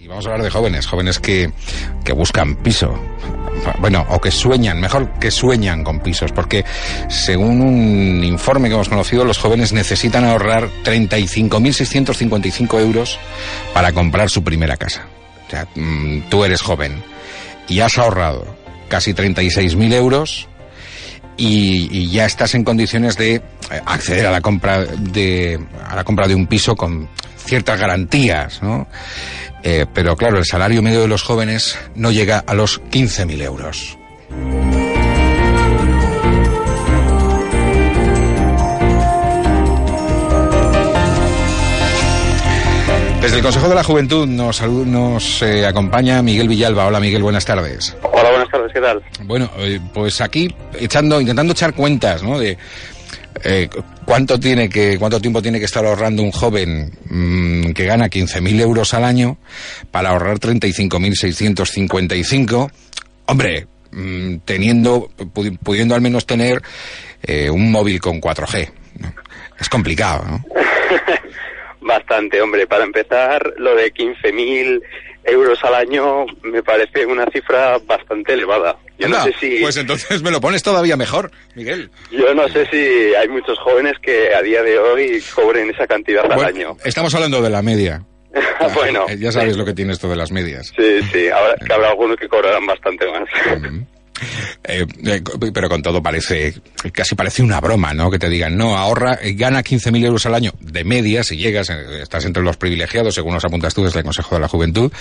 Y vamos a hablar de jóvenes, jóvenes que, que buscan piso. Bueno, o que sueñan, mejor que sueñan con pisos, porque según un informe que hemos conocido, los jóvenes necesitan ahorrar 35.655 euros para comprar su primera casa. O sea, mm, tú eres joven y has ahorrado casi 36.000 euros y, y, ya estás en condiciones de eh, acceder a la compra de a la compra de un piso con ciertas garantías, ¿no? Eh, pero claro, el salario medio de los jóvenes no llega a los 15.000 euros. Desde el Consejo de la Juventud nos, nos eh, acompaña Miguel Villalba. Hola Miguel, buenas tardes. Hola, buenas tardes, ¿qué tal? Bueno, eh, pues aquí echando, intentando echar cuentas, ¿no? De eh, ¿cuánto tiene que, cuánto tiempo tiene que estar ahorrando un joven mmm, que gana 15.000 euros al año para ahorrar 35.655? Hombre, mmm, teniendo, pudiendo al menos tener eh, un móvil con 4G. ¿no? Es complicado, ¿no? Bastante, hombre. Para empezar, lo de 15.000 euros al año me parece una cifra bastante elevada. Yo Anda, no sé si... Pues entonces me lo pones todavía mejor, Miguel. Yo no sé si hay muchos jóvenes que a día de hoy cobren esa cantidad bueno, al año. Estamos hablando de la media. bueno. Ya sabes sí. lo que tiene esto de las medias. Sí, sí. Ahora que habrá algunos que cobrarán bastante más. Eh, eh, pero con todo parece, casi parece una broma, ¿no? Que te digan, no, ahorra, eh, gana 15.000 euros al año de media, si llegas, eh, estás entre los privilegiados, según nos apuntas tú desde el Consejo de la Juventud,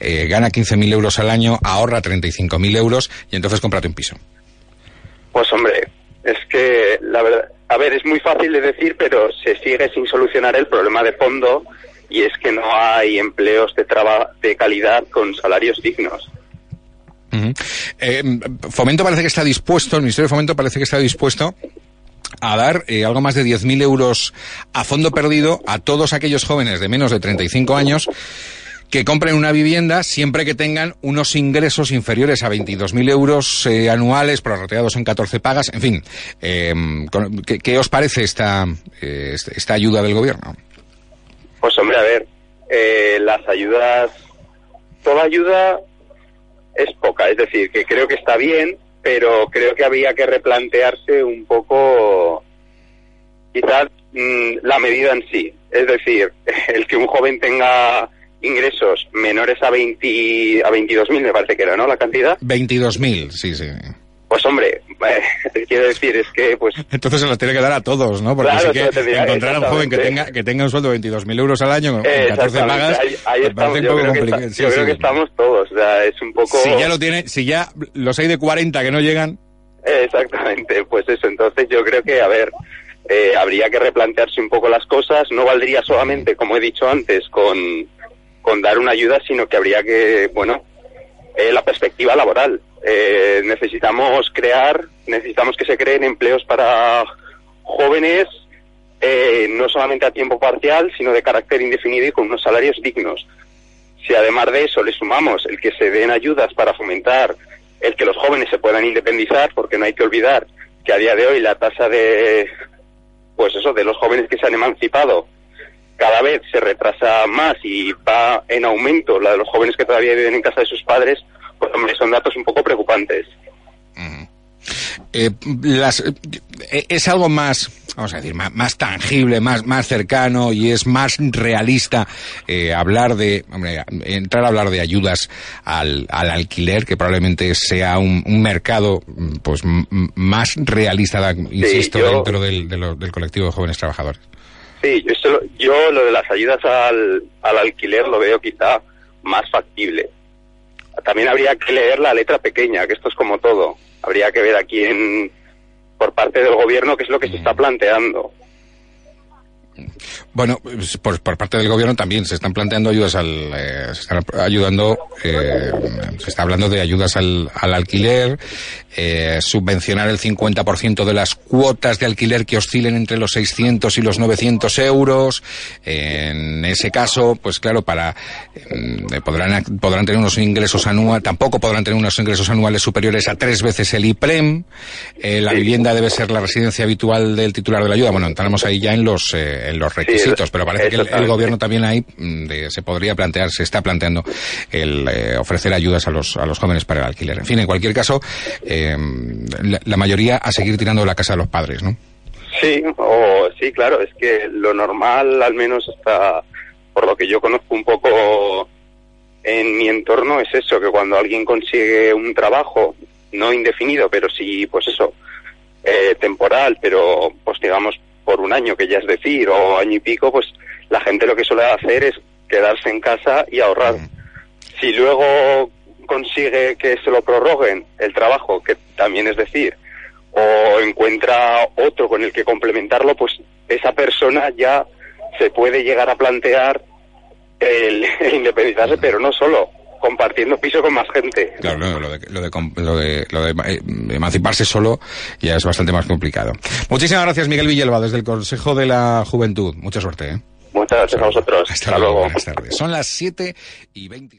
eh, gana 15.000 euros al año, ahorra 35.000 euros y entonces cómprate un piso. Pues hombre, es que la verdad, a ver, es muy fácil de decir, pero se sigue sin solucionar el problema de fondo y es que no hay empleos de, de calidad con salarios dignos. Eh, Fomento parece que está dispuesto, el Ministerio de Fomento parece que está dispuesto a dar eh, algo más de 10.000 euros a fondo perdido a todos aquellos jóvenes de menos de 35 años que compren una vivienda siempre que tengan unos ingresos inferiores a 22.000 euros eh, anuales, prorrateados en 14 pagas, en fin. Eh, ¿qué, ¿qué, os parece esta, eh, esta ayuda del gobierno? Pues hombre, a ver, eh, las ayudas, toda ayuda es poca, es decir, que creo que está bien, pero creo que había que replantearse un poco quizás mmm, la medida en sí. Es decir, el que un joven tenga ingresos menores a 20 a 22.000 me parece que era, ¿no? La cantidad. 22.000, sí, sí. Pues hombre, eh, quiero decir, es que pues... Entonces se los tiene que dar a todos, ¿no? Porque claro, sí que tendría, encontrar a un joven que tenga, que tenga un sueldo de 22.000 euros al año, eh, 14 pagas, ahí, ahí estamos, yo, creo que, está, sí, yo sí. creo que estamos todos, o sea, es un poco... Si ya lo tiene, si ya los hay de 40 que no llegan... Eh, exactamente, pues eso, entonces yo creo que, a ver, eh, habría que replantearse un poco las cosas, no valdría solamente, como he dicho antes, con, con dar una ayuda, sino que habría que, bueno, eh, la perspectiva laboral. Eh, necesitamos crear, necesitamos que se creen empleos para jóvenes, eh, no solamente a tiempo parcial, sino de carácter indefinido y con unos salarios dignos. Si además de eso le sumamos el que se den ayudas para fomentar el que los jóvenes se puedan independizar, porque no hay que olvidar que a día de hoy la tasa de, pues eso, de los jóvenes que se han emancipado cada vez se retrasa más y va en aumento la de los jóvenes que todavía viven en casa de sus padres, pues hombre, son datos un poco preocupantes. Uh -huh. eh, las, eh, es algo más, vamos a decir, más, más, tangible, más, más cercano y es más realista eh, hablar de, hombre, entrar a hablar de ayudas al, al alquiler, que probablemente sea un, un mercado pues más realista, insisto, sí, yo... dentro del, de lo, del colectivo de jóvenes trabajadores. Sí, yo, yo lo de las ayudas al, al alquiler lo veo quizá más factible. También habría que leer la letra pequeña, que esto es como todo. Habría que ver aquí en, por parte del gobierno qué es lo que se está planteando. Bueno, pues, por, por, parte del gobierno también se están planteando ayudas al, eh, se están ayudando, eh, se está hablando de ayudas al, al alquiler, eh, subvencionar el 50% de las cuotas de alquiler que oscilen entre los 600 y los 900 euros. en ese caso, pues claro, para eh, podrán podrán tener unos ingresos anuales, tampoco podrán tener unos ingresos anuales superiores a tres veces el IPREM. Eh, la vivienda debe ser la residencia habitual del titular de la ayuda. Bueno, entramos ahí ya en los eh, en los requisitos, pero parece que el, el, gobierno también ahí mm, de, se podría plantear, se está planteando el eh, ofrecer ayudas a los a los jóvenes para el alquiler. En fin, en cualquier caso, eh, la, la, mayoría a seguir tirando la casa de los padres, ¿no? Sí, o sí, claro, es que lo normal, al menos hasta por lo que yo conozco un poco en mi entorno, es eso, que cuando alguien consigue un trabajo, no indefinido, pero sí, pues eso, eh, temporal, pero pues digamos por un año, que ya es decir, o año y pico, pues la gente lo que suele hacer es quedarse en casa y ahorrar. Mm. Si luego consigue que se lo prorroguen el trabajo, que también es decir, o encuentra otro con el que complementarlo, pues esa persona ya se puede llegar a plantear el, el independizarse, pero no solo, compartiendo piso con más gente. Claro, no, lo, de, lo, de, lo, de, lo de eh, emanciparse solo ya es bastante más complicado. Muchísimas gracias, Miguel Villalba, desde el Consejo de la Juventud. Mucha suerte. ¿eh? Muchas gracias a vosotros. Hasta, Hasta luego. Buenas tardes. Son las 7 y 20.